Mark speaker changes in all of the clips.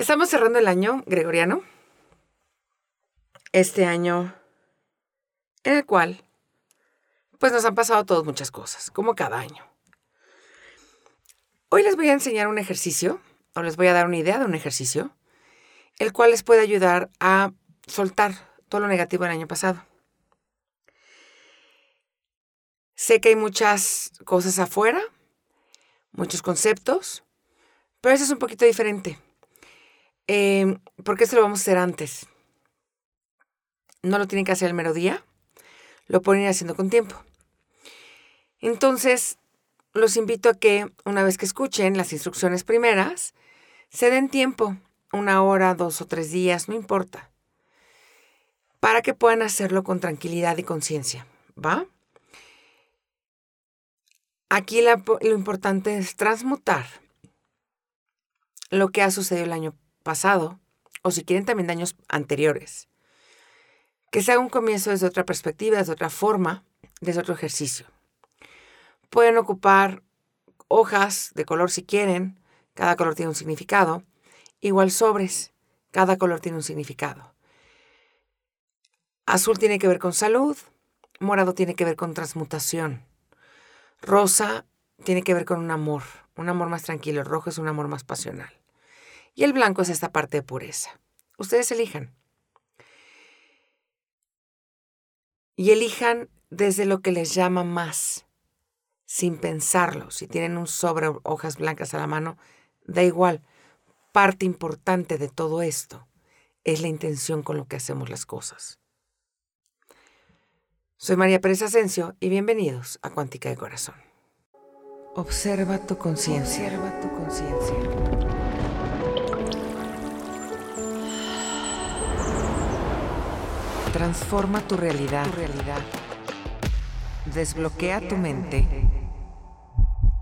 Speaker 1: Estamos cerrando el año gregoriano. Este año en el cual pues nos han pasado todas muchas cosas, como cada año. Hoy les voy a enseñar un ejercicio, o les voy a dar una idea de un ejercicio, el cual les puede ayudar a soltar todo lo negativo del año pasado. Sé que hay muchas cosas afuera, muchos conceptos, pero eso es un poquito diferente. Eh, porque esto lo vamos a hacer antes. No lo tienen que hacer el mero día, lo pueden ir haciendo con tiempo. Entonces, los invito a que una vez que escuchen las instrucciones primeras, se den tiempo, una hora, dos o tres días, no importa, para que puedan hacerlo con tranquilidad y conciencia, ¿va? Aquí lo importante es transmutar lo que ha sucedido el año pasado, o si quieren también de años anteriores. Que sea un comienzo desde otra perspectiva, desde otra forma, desde otro ejercicio. Pueden ocupar hojas de color si quieren, cada color tiene un significado. Igual sobres, cada color tiene un significado. Azul tiene que ver con salud, morado tiene que ver con transmutación. Rosa tiene que ver con un amor, un amor más tranquilo. Rojo es un amor más pasional. Y el blanco es esta parte de pureza. Ustedes elijan. Y elijan desde lo que les llama más, sin pensarlo. Si tienen un sobre hojas blancas a la mano, da igual. Parte importante de todo esto es la intención con lo que hacemos las cosas. Soy María Pérez Asensio y bienvenidos a Cuántica de Corazón. Observa tu conciencia. Observa tu conciencia. Transforma tu realidad. realidad. Desbloquea tu mente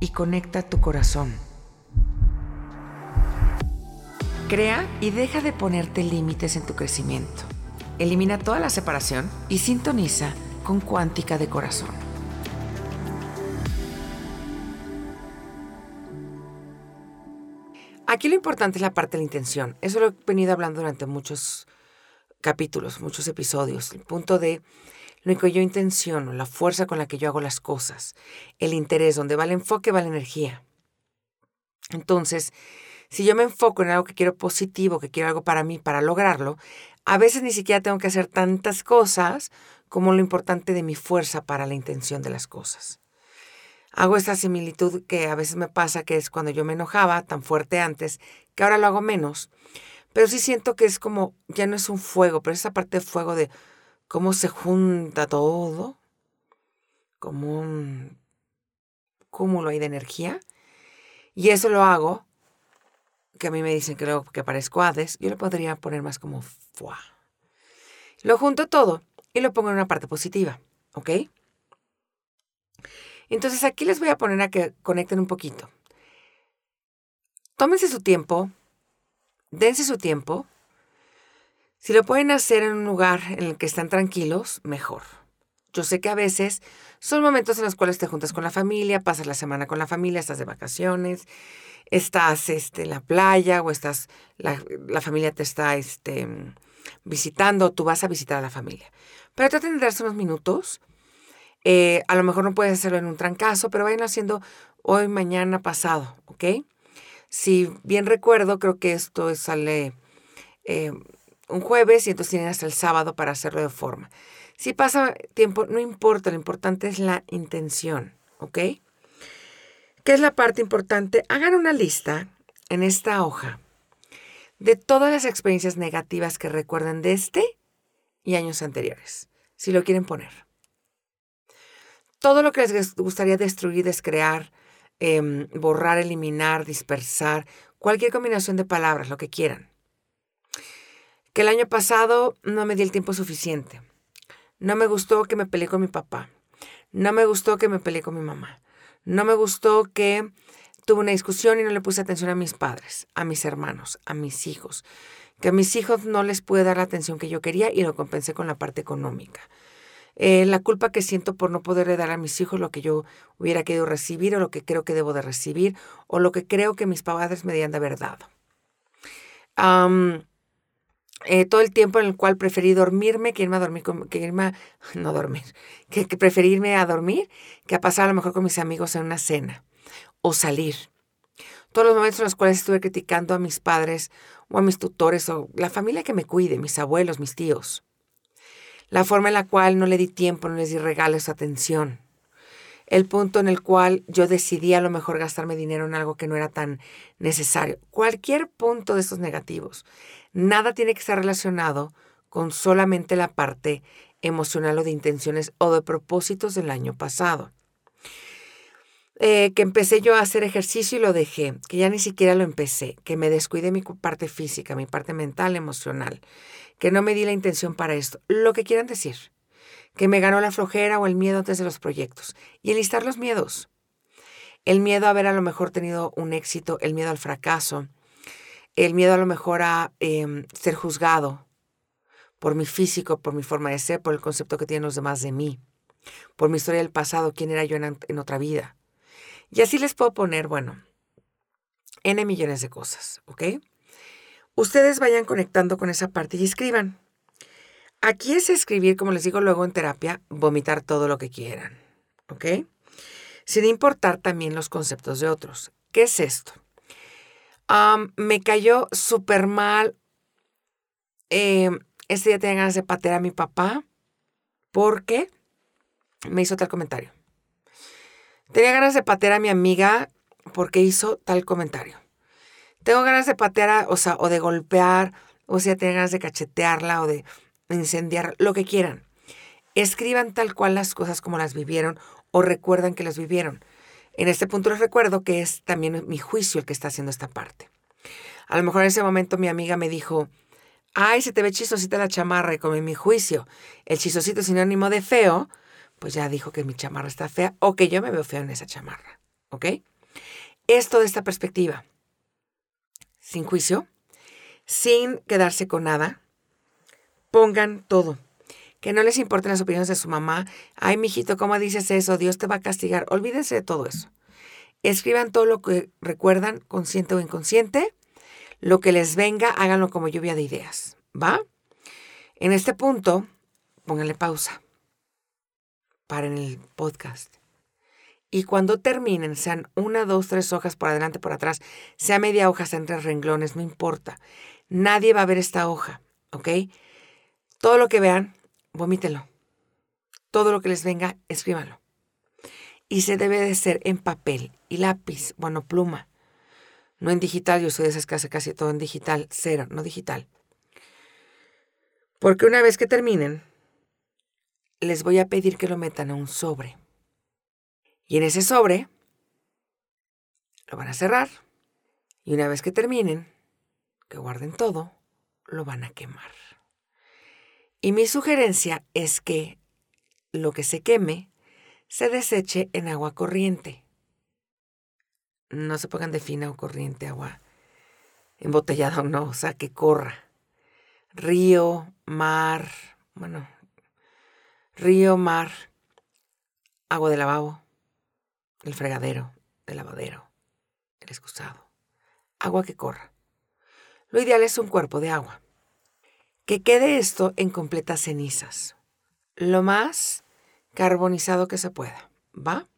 Speaker 1: y conecta tu corazón. Crea y deja de ponerte límites en tu crecimiento. Elimina toda la separación y sintoniza con cuántica de corazón. Aquí lo importante es la parte de la intención. Eso lo he venido hablando durante muchos capítulos, muchos episodios. El punto de lo que yo intenciono, la fuerza con la que yo hago las cosas, el interés, donde va el enfoque, va la energía. Entonces, si yo me enfoco en algo que quiero positivo, que quiero algo para mí, para lograrlo, a veces ni siquiera tengo que hacer tantas cosas como lo importante de mi fuerza para la intención de las cosas. Hago esta similitud que a veces me pasa, que es cuando yo me enojaba tan fuerte antes, que ahora lo hago menos, pero sí siento que es como, ya no es un fuego, pero esa parte de fuego de cómo se junta todo, como un cúmulo ahí de energía, y eso lo hago, que a mí me dicen que, luego que parezco Hades, yo lo podría poner más como. Lo junto todo y lo pongo en una parte positiva, ¿ok? Entonces aquí les voy a poner a que conecten un poquito. Tómense su tiempo, dense su tiempo. Si lo pueden hacer en un lugar en el que están tranquilos, mejor. Yo sé que a veces son momentos en los cuales te juntas con la familia, pasas la semana con la familia, estás de vacaciones, estás este, en la playa o estás, la, la familia te está este, visitando, tú vas a visitar a la familia. Pero traten de darse unos minutos. Eh, a lo mejor no puedes hacerlo en un trancazo, pero vayan haciendo hoy, mañana, pasado, ¿ok? Si bien recuerdo, creo que esto sale eh, un jueves y entonces tienen hasta el sábado para hacerlo de forma. Si pasa tiempo, no importa, lo importante es la intención, ¿ok? ¿Qué es la parte importante? Hagan una lista en esta hoja de todas las experiencias negativas que recuerden de este y años anteriores, si lo quieren poner. Todo lo que les gustaría destruir, descrear, em, borrar, eliminar, dispersar, cualquier combinación de palabras, lo que quieran. Que el año pasado no me di el tiempo suficiente. No me gustó que me peleé con mi papá. No me gustó que me peleé con mi mamá. No me gustó que tuve una discusión y no le puse atención a mis padres, a mis hermanos, a mis hijos que a mis hijos no les pude dar la atención que yo quería y lo compensé con la parte económica. Eh, la culpa que siento por no poderle dar a mis hijos lo que yo hubiera querido recibir o lo que creo que debo de recibir o lo que creo que mis padres me debían de haber dado. eh, todo el tiempo en el cual preferí dormirme que irme a dormir, que irme a, no dormir, que, que preferí irme a dormir que a pasar a lo mejor con mis amigos en una cena o salir. Todos los momentos en los cuales estuve criticando a mis padres o a mis tutores o la familia que me cuide, mis abuelos, mis tíos. La forma en la cual no le di tiempo, no les di regalos, atención. El punto en el cual yo decidí a lo mejor gastarme dinero en algo que no era tan necesario. Cualquier punto de estos negativos. Nada tiene que estar relacionado con solamente la parte emocional o de intenciones o de propósitos del año pasado. Eh, que empecé yo a hacer ejercicio y lo dejé, que ya ni siquiera lo empecé, que me descuide mi parte física, mi parte mental, emocional, que no me di la intención para esto, lo que quieran decir, que me ganó la flojera o el miedo antes de los proyectos, y enlistar los miedos. El miedo a haber a lo mejor tenido un éxito, el miedo al fracaso, el miedo a lo mejor a em, ser juzgado por mi físico, por mi forma de ser, por el concepto que tienen los demás de mí, por mi historia del pasado, quién era yo en otra vida y así les puedo poner, bueno, N millones de cosas, ¿ok? Ustedes vayan conectando con esa parte y escriban. Aquí es escribir, como les digo luego en terapia, vomitar todo lo que quieran, ¿ok? Sin importar también los conceptos de otros. ¿Qué es esto? me cayó súper mal. Eh, este día tenía ganas de patear a mi papá porque me hizo tal comentario. Tenía ganas de patear a mi amiga porque hizo tal comentario. Tengo ganas de patear, o sea, o de golpear, o sea, tengo ganas de cachetearla o de incendiar, lo que quieran. Escriban tal cual las cosas como las vivieron o recuerdan que las vivieron. En este punto les recuerdo que es también mi juicio el que está haciendo esta parte. A lo mejor en ese momento mi amiga me dijo, ay, se te ve chistosita la chamarra y como mi juicio, el chistosito es sinónimo de feo, pues ya dijo que mi chamarra está fea o que yo me veo feo en esa chamarra. ¿Ok? Esto de esta perspectiva. Sin juicio, sin quedarse con nada, pongan todo. Que no les importen las opiniones de su mamá. Ay, mijito, ¿cómo dices eso? Dios te va a castigar. Olvídense de todo eso. Escriban todo lo que recuerdan, consciente o inconsciente. Lo que les venga, háganlo como lluvia de ideas. ¿Va? En este punto, pónganle pausa paren el podcast. Y cuando terminen, sean una, dos, tres hojas por adelante, por atrás, sea media hoja, sean tres renglones, no importa. Nadie va a ver esta hoja, ¿ok? Todo lo que vean, vomítelo. Todo lo que les venga, escríbanlo. Y se debe de ser en papel y lápiz, bueno, pluma. No en digital, yo soy de esas que casi todo en digital, cero, no digital. Porque una vez que terminen, les voy a pedir que lo metan a un sobre. Y en ese sobre lo van a cerrar. Y una vez que terminen, que guarden todo, lo van a quemar. Y mi sugerencia es que lo que se queme se deseche en agua corriente. No se pongan de fina o corriente agua embotellada o no, o sea, que corra. Río, mar, bueno, río, mar, agua de lavabo, el fregadero, el lavadero, el excusado, agua que corra. Lo ideal es un cuerpo de agua. Que quede esto en completas cenizas, lo más carbonizado que se pueda, ¿va?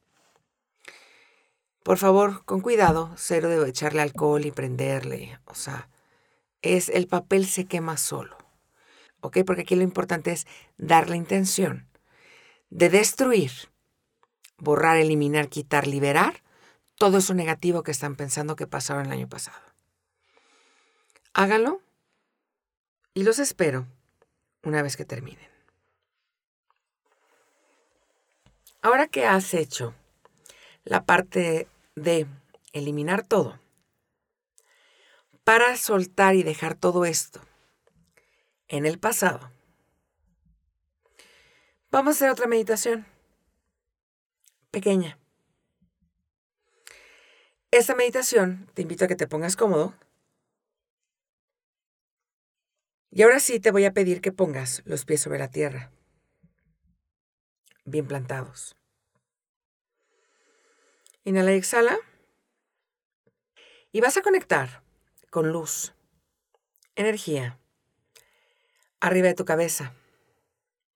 Speaker 1: Por favor, con cuidado, cero de echarle alcohol y prenderle, o sea, es el papel se quema solo, ¿ok? Porque aquí lo importante es dar la intención de destruir, borrar, eliminar, quitar, liberar todo eso negativo que están pensando que pasaron el año pasado. Háganlo y los espero una vez que terminen. Ahora que has hecho la parte de eliminar todo, para soltar y dejar todo esto en el pasado, Vamos a hacer otra meditación. Pequeña. Esta meditación te invito a que te pongas cómodo. Y ahora sí te voy a pedir que pongas los pies sobre la tierra, bien plantados. Inhala y exhala. Y vas a conectar con luz, energía arriba de tu cabeza,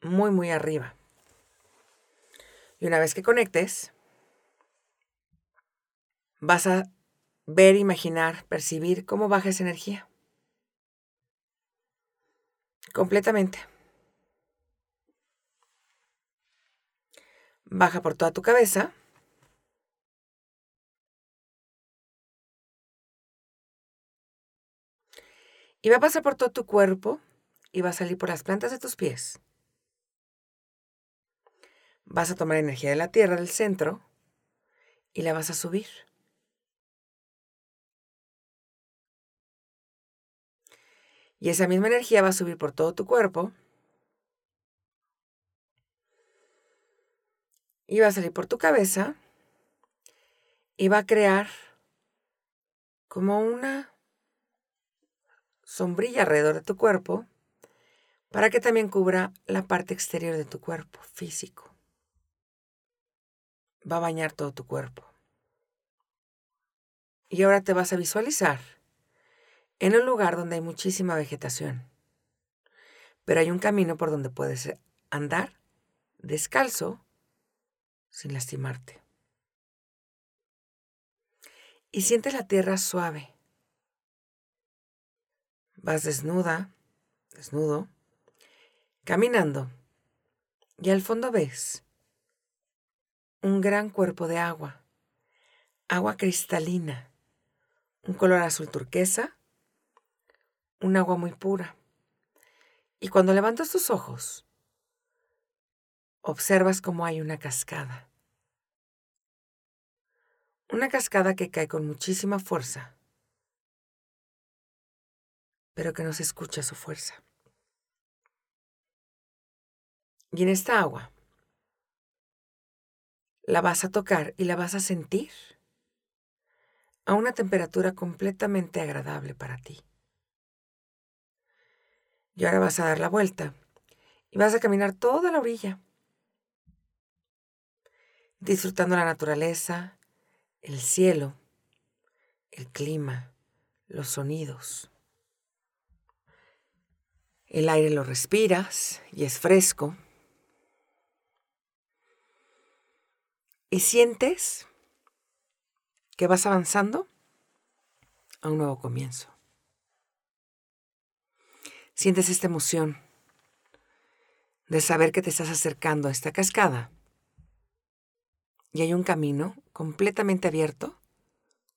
Speaker 1: muy, muy arriba. Y una vez que conectes, vas a ver, imaginar, percibir cómo baja esa energía. Completamente. Baja por toda tu cabeza. Y va a pasar por todo tu cuerpo y va a salir por las plantas de tus pies. Vas a tomar energía de la tierra del centro y la vas a subir. Y esa misma energía va a subir por todo tu cuerpo. Y va a salir por tu cabeza. Y va a crear como una sombrilla alrededor de tu cuerpo para que también cubra la parte exterior de tu cuerpo físico. Va a bañar todo tu cuerpo. Y ahora te vas a visualizar en un lugar donde hay muchísima vegetación. Pero hay un camino por donde puedes andar descalzo sin lastimarte. Y sientes la tierra suave. Vas desnuda, desnudo, caminando. Y al fondo ves un gran cuerpo de agua, agua cristalina, un color azul turquesa un agua muy pura. Y cuando levantas tus ojos, observas cómo hay una cascada. Una cascada que cae con muchísima fuerza, pero que no se escucha su fuerza. Y en esta agua la vas a tocar y la vas a sentir a una temperatura completamente agradable para ti. Y ahora vas a dar la vuelta y vas a caminar toda la orilla, disfrutando la naturaleza, el cielo, el clima, los sonidos. El aire lo respiras y es fresco. Y sientes que vas avanzando a un nuevo comienzo. Sientes esta emoción de saber que te estás acercando a esta cascada y hay un camino completamente abierto,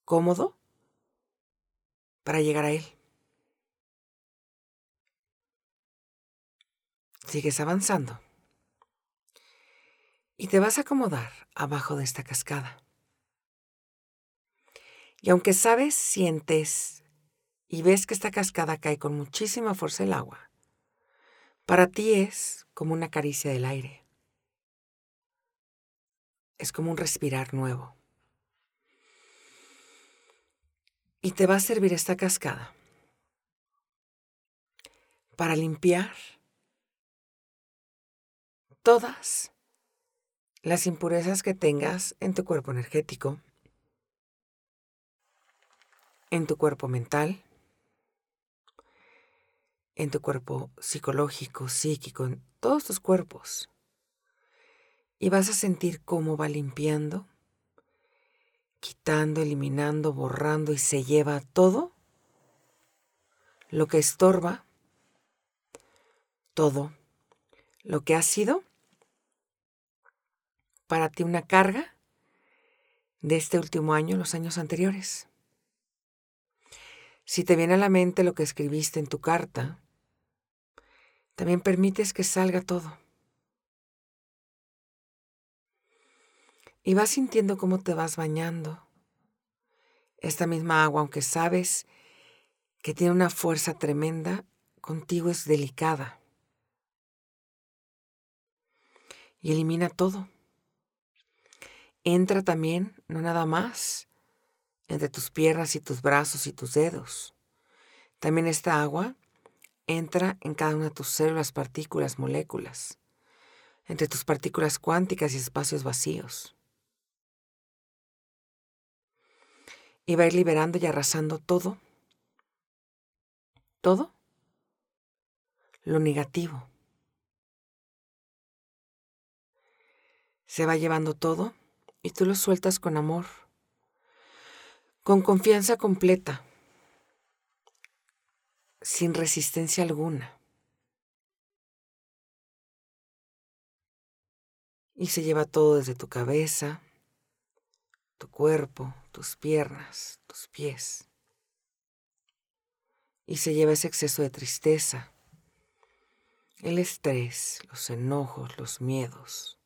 Speaker 1: cómodo, para llegar a él. Sigues avanzando y te vas a acomodar abajo de esta cascada. Y aunque sabes, sientes y ves que esta cascada cae con muchísima fuerza el agua, para ti es como una caricia del aire. Es como un respirar nuevo. Y te va a servir esta cascada para limpiar todas las impurezas que tengas en tu cuerpo energético, en tu cuerpo mental, en tu cuerpo psicológico, psíquico, en todos tus cuerpos. Y vas a sentir cómo va limpiando, quitando, eliminando, borrando y se lleva todo lo que estorba, todo lo que ha sido para ti una carga de este último año, los años anteriores. Si te viene a la mente lo que escribiste en tu carta, también permites que salga todo. Y vas sintiendo cómo te vas bañando. Esta misma agua, aunque sabes que tiene una fuerza tremenda, contigo es delicada. Y elimina todo. Entra también, no nada más, entre tus piernas y tus brazos y tus dedos. También esta agua entra en cada una de tus células, partículas, moléculas, entre tus partículas cuánticas y espacios vacíos. Y va a ir liberando y arrasando todo, todo lo negativo. Se va llevando todo y tú lo sueltas con amor, con confianza completa, sin resistencia alguna. Y se lleva todo desde tu cabeza, tu cuerpo, tus piernas, tus pies. Y se lleva ese exceso de tristeza, el estrés, los enojos, los miedos,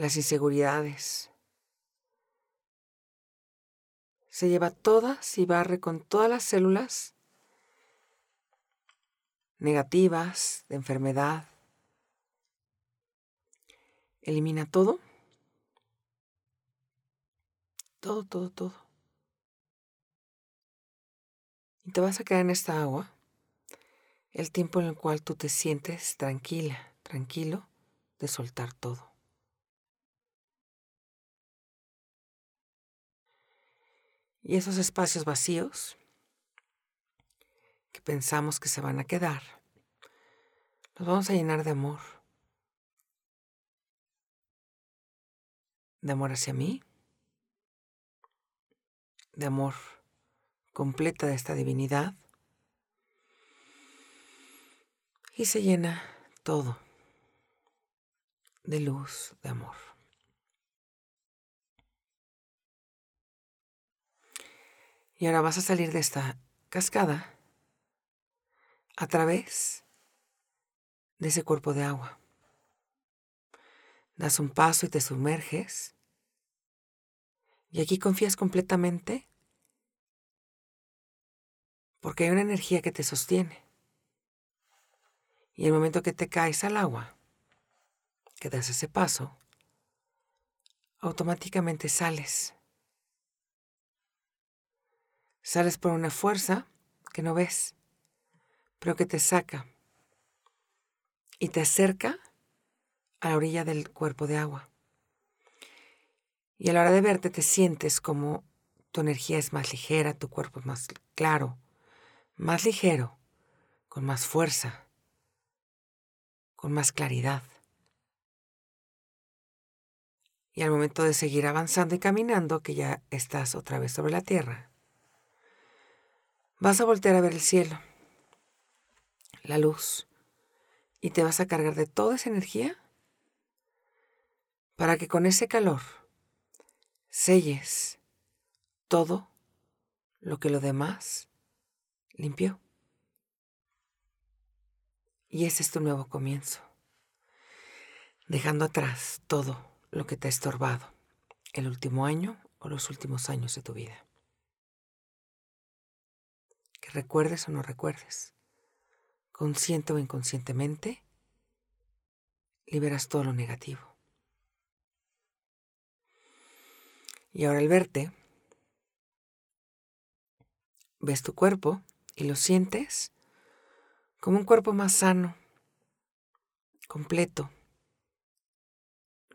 Speaker 1: las inseguridades. Se lleva todas y barre con todas las células negativas de enfermedad. Elimina todo. Todo, todo, todo. Y te vas a quedar en esta agua el tiempo en el cual tú te sientes tranquila, tranquilo de soltar todo. Y esos espacios vacíos que pensamos que se van a quedar, los vamos a llenar de amor. De amor hacia mí, de amor completa de esta divinidad y se llena todo de luz, de amor. Y ahora vas a salir de esta cascada a través de ese cuerpo de agua. Das un paso y te sumerges. Y aquí confías completamente porque hay una energía que te sostiene. Y el momento que te caes al agua, que das ese paso, automáticamente sales. Sales por una fuerza que no ves, pero que te saca y te acerca a la orilla del cuerpo de agua. Y a la hora de verte te sientes como tu energía es más ligera, tu cuerpo es más claro, más ligero, con más fuerza con más claridad. Y al momento de seguir avanzando y caminando, que ya estás otra vez sobre la tierra, vas a voltear a ver el cielo, la luz, y te vas a cargar de toda esa energía para que con ese calor selles todo lo que lo demás limpió. Y ese es tu nuevo comienzo, dejando atrás todo lo que te ha estorbado el último año o los últimos años de tu vida. Recuerdes o no recuerdes, consciente o inconscientemente, liberas todo lo negativo. Y ahora al verte, ves tu cuerpo y lo sientes como un cuerpo más sano, completo,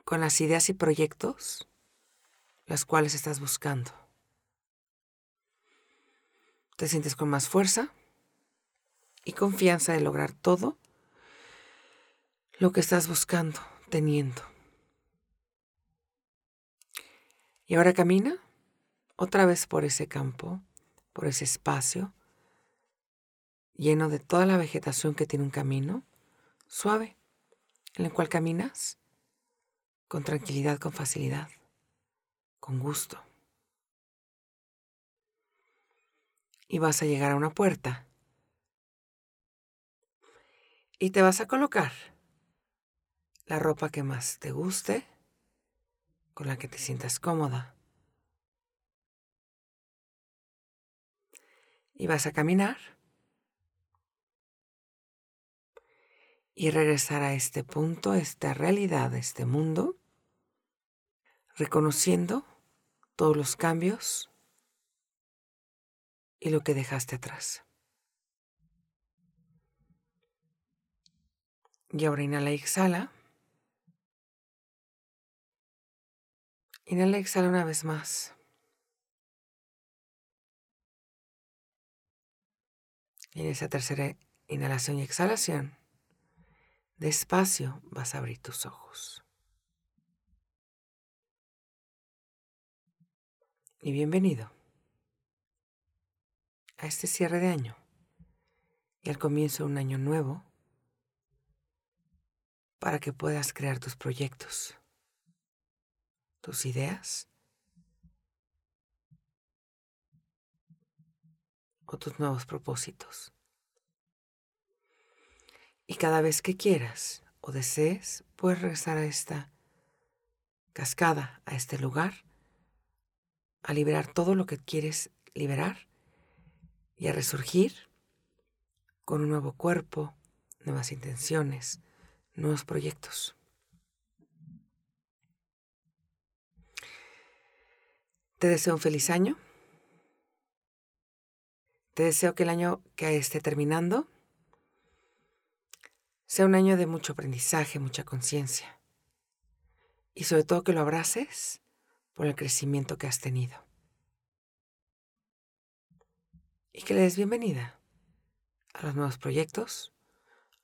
Speaker 1: con las ideas y proyectos las cuales estás buscando. Te sientes con más fuerza y confianza de lograr todo lo que estás buscando, teniendo. Y ahora camina otra vez por ese campo, por ese espacio, lleno de toda la vegetación que tiene un camino suave, en el cual caminas con tranquilidad, con facilidad, con gusto. Y vas a llegar a una puerta y te vas a colocar la ropa que más te guste, con la que te sientas cómoda. Y vas a caminar y regresar a este punto, a esta realidad, a este mundo, reconociendo todos los cambios y lo que dejaste atrás. Y ahora inhala y exhala. Inhala y exhala una vez más. Y en esa tercera inhalación y exhalación, despacio vas a abrir tus ojos. Y bienvenido este cierre de año y al comienzo de un año nuevo para que puedas crear tus proyectos, tus ideas o tus nuevos propósitos. Y cada vez que quieras o desees, puedes regresar a esta cascada, a este lugar, a liberar todo lo que quieres liberar y a resurgir con un nuevo cuerpo, nuevas intenciones, nuevos proyectos. Te deseo un feliz año. Te deseo que el año que esté terminando sea un año de mucho aprendizaje, mucha conciencia. Y sobre todo que lo abraces por el crecimiento que has tenido. Y que le des bienvenida a los nuevos proyectos,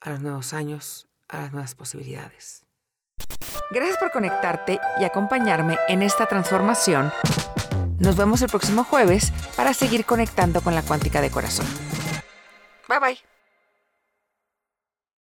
Speaker 1: a los nuevos años, a las nuevas posibilidades. Gracias por conectarte y acompañarme en esta transformación. Nos vemos el próximo jueves para seguir conectando con la cuántica de corazón. Bye bye.